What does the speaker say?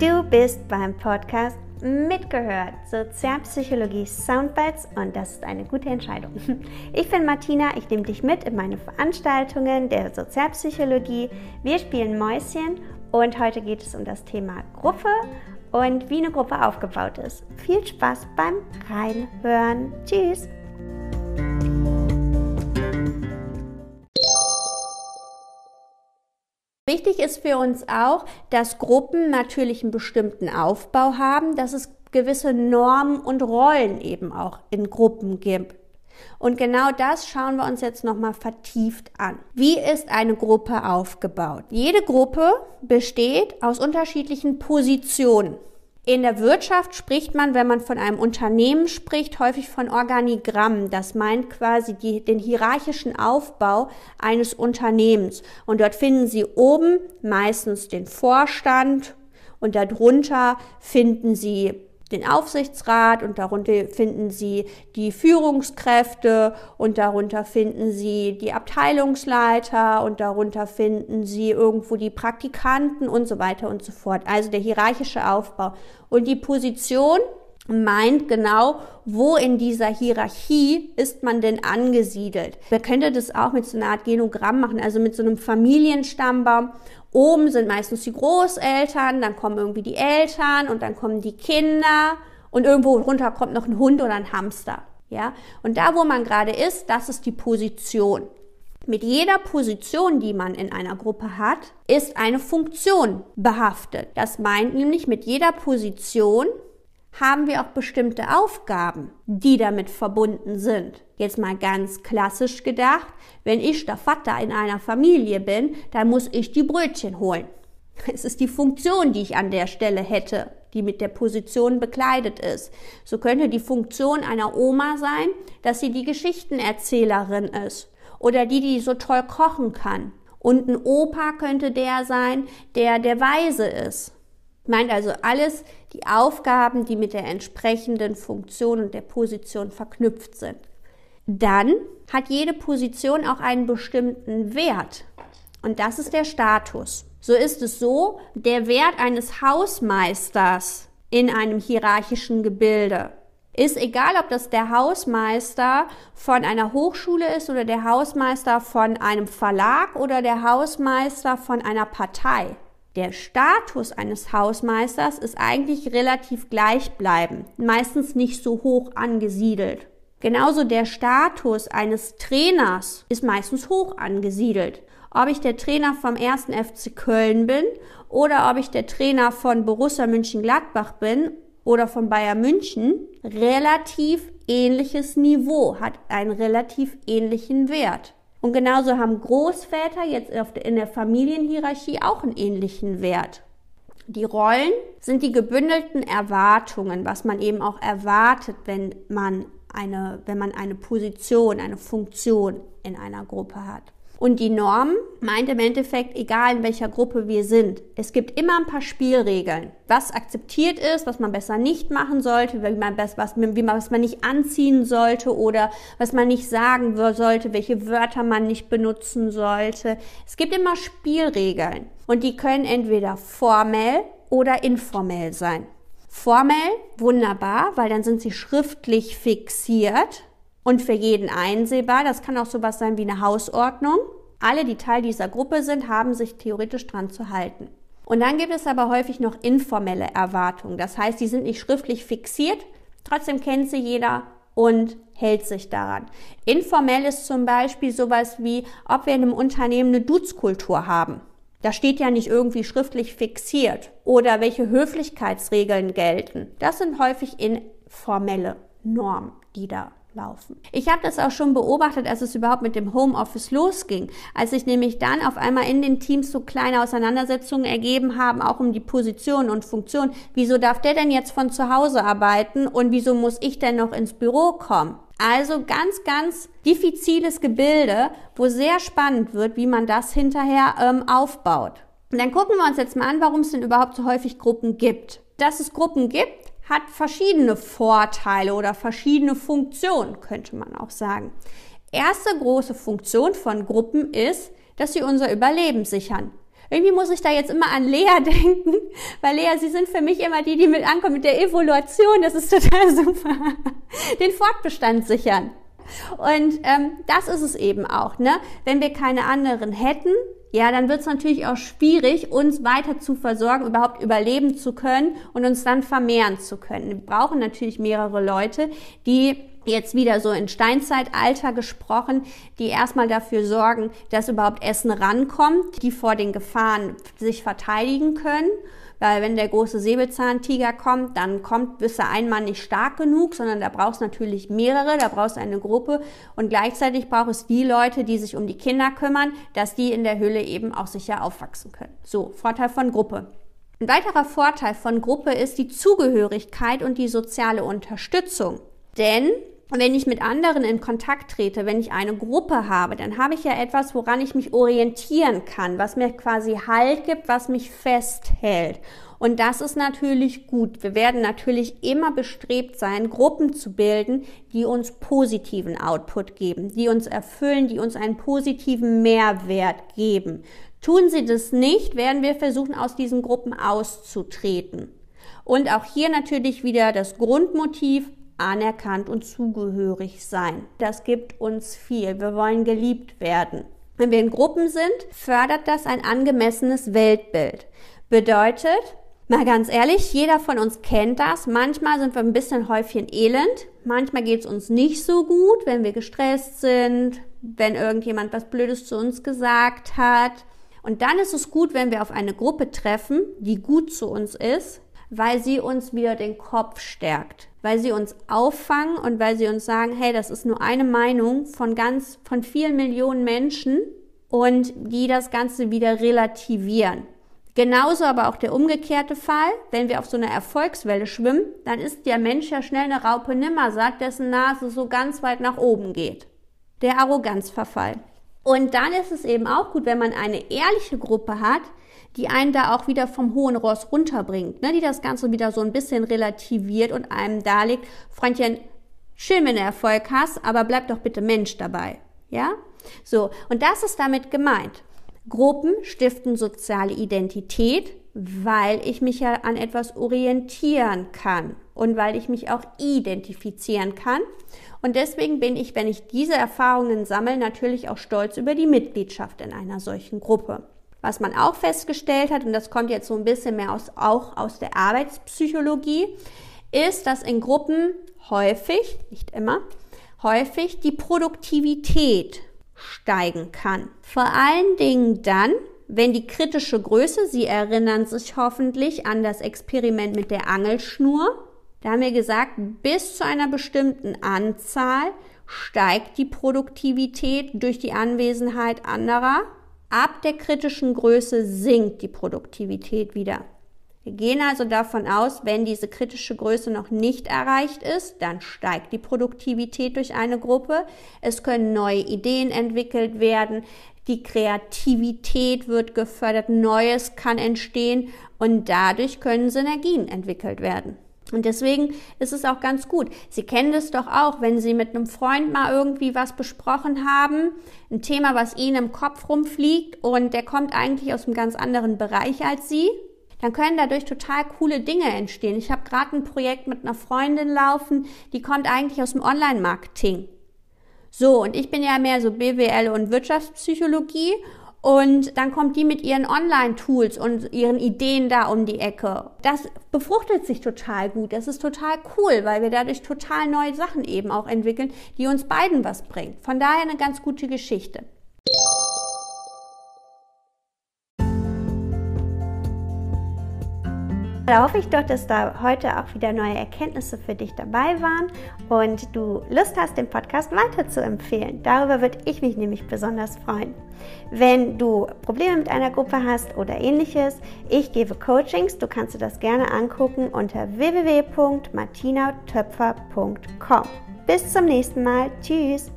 Du bist beim Podcast mitgehört. Sozialpsychologie Soundbites und das ist eine gute Entscheidung. Ich bin Martina, ich nehme dich mit in meine Veranstaltungen der Sozialpsychologie. Wir spielen Mäuschen und heute geht es um das Thema Gruppe und wie eine Gruppe aufgebaut ist. Viel Spaß beim Reinhören. Tschüss! Wichtig ist für uns auch, dass Gruppen natürlich einen bestimmten Aufbau haben, dass es gewisse Normen und Rollen eben auch in Gruppen gibt. Und genau das schauen wir uns jetzt nochmal vertieft an. Wie ist eine Gruppe aufgebaut? Jede Gruppe besteht aus unterschiedlichen Positionen. In der Wirtschaft spricht man, wenn man von einem Unternehmen spricht, häufig von Organigramm. Das meint quasi die, den hierarchischen Aufbau eines Unternehmens. Und dort finden Sie oben meistens den Vorstand und darunter finden Sie den Aufsichtsrat und darunter finden Sie die Führungskräfte und darunter finden Sie die Abteilungsleiter und darunter finden Sie irgendwo die Praktikanten und so weiter und so fort. Also der hierarchische Aufbau. Und die Position meint genau, wo in dieser Hierarchie ist man denn angesiedelt. Man könnte das auch mit so einer Art Genogramm machen, also mit so einem Familienstammbaum Oben sind meistens die Großeltern, dann kommen irgendwie die Eltern und dann kommen die Kinder und irgendwo runter kommt noch ein Hund oder ein Hamster. Ja, und da, wo man gerade ist, das ist die Position. Mit jeder Position, die man in einer Gruppe hat, ist eine Funktion behaftet. Das meint nämlich, mit jeder Position haben wir auch bestimmte Aufgaben, die damit verbunden sind. Jetzt mal ganz klassisch gedacht, wenn ich der Vater in einer Familie bin, dann muss ich die Brötchen holen. Es ist die Funktion, die ich an der Stelle hätte, die mit der Position bekleidet ist. So könnte die Funktion einer Oma sein, dass sie die Geschichtenerzählerin ist oder die, die so toll kochen kann. Und ein Opa könnte der sein, der der Weise ist Meint also alles die Aufgaben, die mit der entsprechenden Funktion und der Position verknüpft sind. Dann hat jede Position auch einen bestimmten Wert. Und das ist der Status. So ist es so, der Wert eines Hausmeisters in einem hierarchischen Gebilde ist egal, ob das der Hausmeister von einer Hochschule ist oder der Hausmeister von einem Verlag oder der Hausmeister von einer Partei. Der Status eines Hausmeisters ist eigentlich relativ gleichbleibend, meistens nicht so hoch angesiedelt. Genauso der Status eines Trainers ist meistens hoch angesiedelt. Ob ich der Trainer vom 1. FC Köln bin oder ob ich der Trainer von Borussia München-Gladbach bin oder von Bayern München, relativ ähnliches Niveau, hat einen relativ ähnlichen Wert. Und genauso haben Großväter jetzt in der Familienhierarchie auch einen ähnlichen Wert. Die Rollen sind die gebündelten Erwartungen, was man eben auch erwartet, wenn man eine, wenn man eine Position, eine Funktion in einer Gruppe hat. Und die Norm meint im Endeffekt, egal in welcher Gruppe wir sind, es gibt immer ein paar Spielregeln. Was akzeptiert ist, was man besser nicht machen sollte, wie man, was, wie man, was man nicht anziehen sollte oder was man nicht sagen sollte, welche Wörter man nicht benutzen sollte. Es gibt immer Spielregeln und die können entweder formell oder informell sein. Formell, wunderbar, weil dann sind sie schriftlich fixiert und für jeden einsehbar. Das kann auch sowas sein wie eine Hausordnung. Alle, die Teil dieser Gruppe sind, haben sich theoretisch dran zu halten. Und dann gibt es aber häufig noch informelle Erwartungen. Das heißt, die sind nicht schriftlich fixiert, trotzdem kennt sie jeder und hält sich daran. Informell ist zum Beispiel sowas wie, ob wir in einem Unternehmen eine Duzkultur haben. Da steht ja nicht irgendwie schriftlich fixiert oder welche Höflichkeitsregeln gelten. Das sind häufig informelle Normen, die da laufen. Ich habe das auch schon beobachtet, als es überhaupt mit dem Homeoffice losging, als sich nämlich dann auf einmal in den Teams so kleine Auseinandersetzungen ergeben haben, auch um die Position und Funktion. Wieso darf der denn jetzt von zu Hause arbeiten und wieso muss ich denn noch ins Büro kommen? Also ganz, ganz diffiziles Gebilde, wo sehr spannend wird, wie man das hinterher ähm, aufbaut. Und dann gucken wir uns jetzt mal an, warum es denn überhaupt so häufig Gruppen gibt. Dass es Gruppen gibt, hat verschiedene Vorteile oder verschiedene Funktionen, könnte man auch sagen. Erste große Funktion von Gruppen ist, dass sie unser Überleben sichern. Irgendwie muss ich da jetzt immer an Lea denken, weil Lea, sie sind für mich immer die, die mit ankommen mit der Evaluation. Das ist total super. Den Fortbestand sichern. Und ähm, das ist es eben auch. Ne? Wenn wir keine anderen hätten, ja, dann wird es natürlich auch schwierig, uns weiter zu versorgen, überhaupt überleben zu können und uns dann vermehren zu können. Wir brauchen natürlich mehrere Leute, die jetzt wieder so in Steinzeitalter gesprochen, die erstmal dafür sorgen, dass überhaupt Essen rankommt, die vor den Gefahren sich verteidigen können. Weil wenn der große Säbelzahntiger kommt, dann kommt bis er einmal nicht stark genug, sondern da brauchst natürlich mehrere, da brauchst du eine Gruppe und gleichzeitig braucht es die Leute, die sich um die Kinder kümmern, dass die in der Höhle eben auch sicher aufwachsen können. So, Vorteil von Gruppe. Ein weiterer Vorteil von Gruppe ist die Zugehörigkeit und die soziale Unterstützung. Denn wenn ich mit anderen in Kontakt trete, wenn ich eine Gruppe habe, dann habe ich ja etwas, woran ich mich orientieren kann, was mir quasi Halt gibt, was mich festhält. Und das ist natürlich gut. Wir werden natürlich immer bestrebt sein, Gruppen zu bilden, die uns positiven Output geben, die uns erfüllen, die uns einen positiven Mehrwert geben. Tun sie das nicht, werden wir versuchen, aus diesen Gruppen auszutreten. Und auch hier natürlich wieder das Grundmotiv, anerkannt und zugehörig sein. Das gibt uns viel. Wir wollen geliebt werden. Wenn wir in Gruppen sind, fördert das ein angemessenes Weltbild. Bedeutet, mal ganz ehrlich, jeder von uns kennt das. Manchmal sind wir ein bisschen Häufchen elend. Manchmal geht es uns nicht so gut, wenn wir gestresst sind, wenn irgendjemand was Blödes zu uns gesagt hat. Und dann ist es gut, wenn wir auf eine Gruppe treffen, die gut zu uns ist, weil sie uns wieder den Kopf stärkt weil sie uns auffangen und weil sie uns sagen, hey, das ist nur eine Meinung von ganz, von vielen Millionen Menschen und die das Ganze wieder relativieren. Genauso aber auch der umgekehrte Fall, wenn wir auf so einer Erfolgswelle schwimmen, dann ist der Mensch ja schnell eine Raupe Nimmersatt, dessen Nase so ganz weit nach oben geht. Der Arroganzverfall. Und dann ist es eben auch gut, wenn man eine ehrliche Gruppe hat, die einen da auch wieder vom hohen Ross runterbringt, ne? die das Ganze wieder so ein bisschen relativiert und einem darlegt, Freundchen, schön, wenn du Erfolg hast, aber bleib doch bitte Mensch dabei. Ja? So, und das ist damit gemeint. Gruppen stiften soziale Identität, weil ich mich ja an etwas orientieren kann und weil ich mich auch identifizieren kann. Und deswegen bin ich, wenn ich diese Erfahrungen sammle, natürlich auch stolz über die Mitgliedschaft in einer solchen Gruppe. Was man auch festgestellt hat, und das kommt jetzt so ein bisschen mehr aus, auch aus der Arbeitspsychologie, ist, dass in Gruppen häufig, nicht immer, häufig die Produktivität steigen kann. Vor allen Dingen dann, wenn die kritische Größe, Sie erinnern sich hoffentlich an das Experiment mit der Angelschnur, da haben wir gesagt, bis zu einer bestimmten Anzahl steigt die Produktivität durch die Anwesenheit anderer Ab der kritischen Größe sinkt die Produktivität wieder. Wir gehen also davon aus, wenn diese kritische Größe noch nicht erreicht ist, dann steigt die Produktivität durch eine Gruppe. Es können neue Ideen entwickelt werden. Die Kreativität wird gefördert. Neues kann entstehen und dadurch können Synergien entwickelt werden. Und deswegen ist es auch ganz gut. Sie kennen das doch auch, wenn Sie mit einem Freund mal irgendwie was besprochen haben, ein Thema, was Ihnen im Kopf rumfliegt und der kommt eigentlich aus einem ganz anderen Bereich als Sie, dann können dadurch total coole Dinge entstehen. Ich habe gerade ein Projekt mit einer Freundin laufen, die kommt eigentlich aus dem Online-Marketing. So, und ich bin ja mehr so BWL und Wirtschaftspsychologie und dann kommt die mit ihren Online-Tools und ihren Ideen da um die Ecke. Das befruchtet sich total gut. Das ist total cool, weil wir dadurch total neue Sachen eben auch entwickeln, die uns beiden was bringen. Von daher eine ganz gute Geschichte. Da hoffe ich doch, dass da heute auch wieder neue Erkenntnisse für dich dabei waren und du Lust hast, den Podcast weiter zu empfehlen. Darüber würde ich mich nämlich besonders freuen. Wenn du Probleme mit einer Gruppe hast oder ähnliches, ich gebe Coachings. Du kannst dir das gerne angucken unter www.martinatöpfer.com. Bis zum nächsten Mal. Tschüss.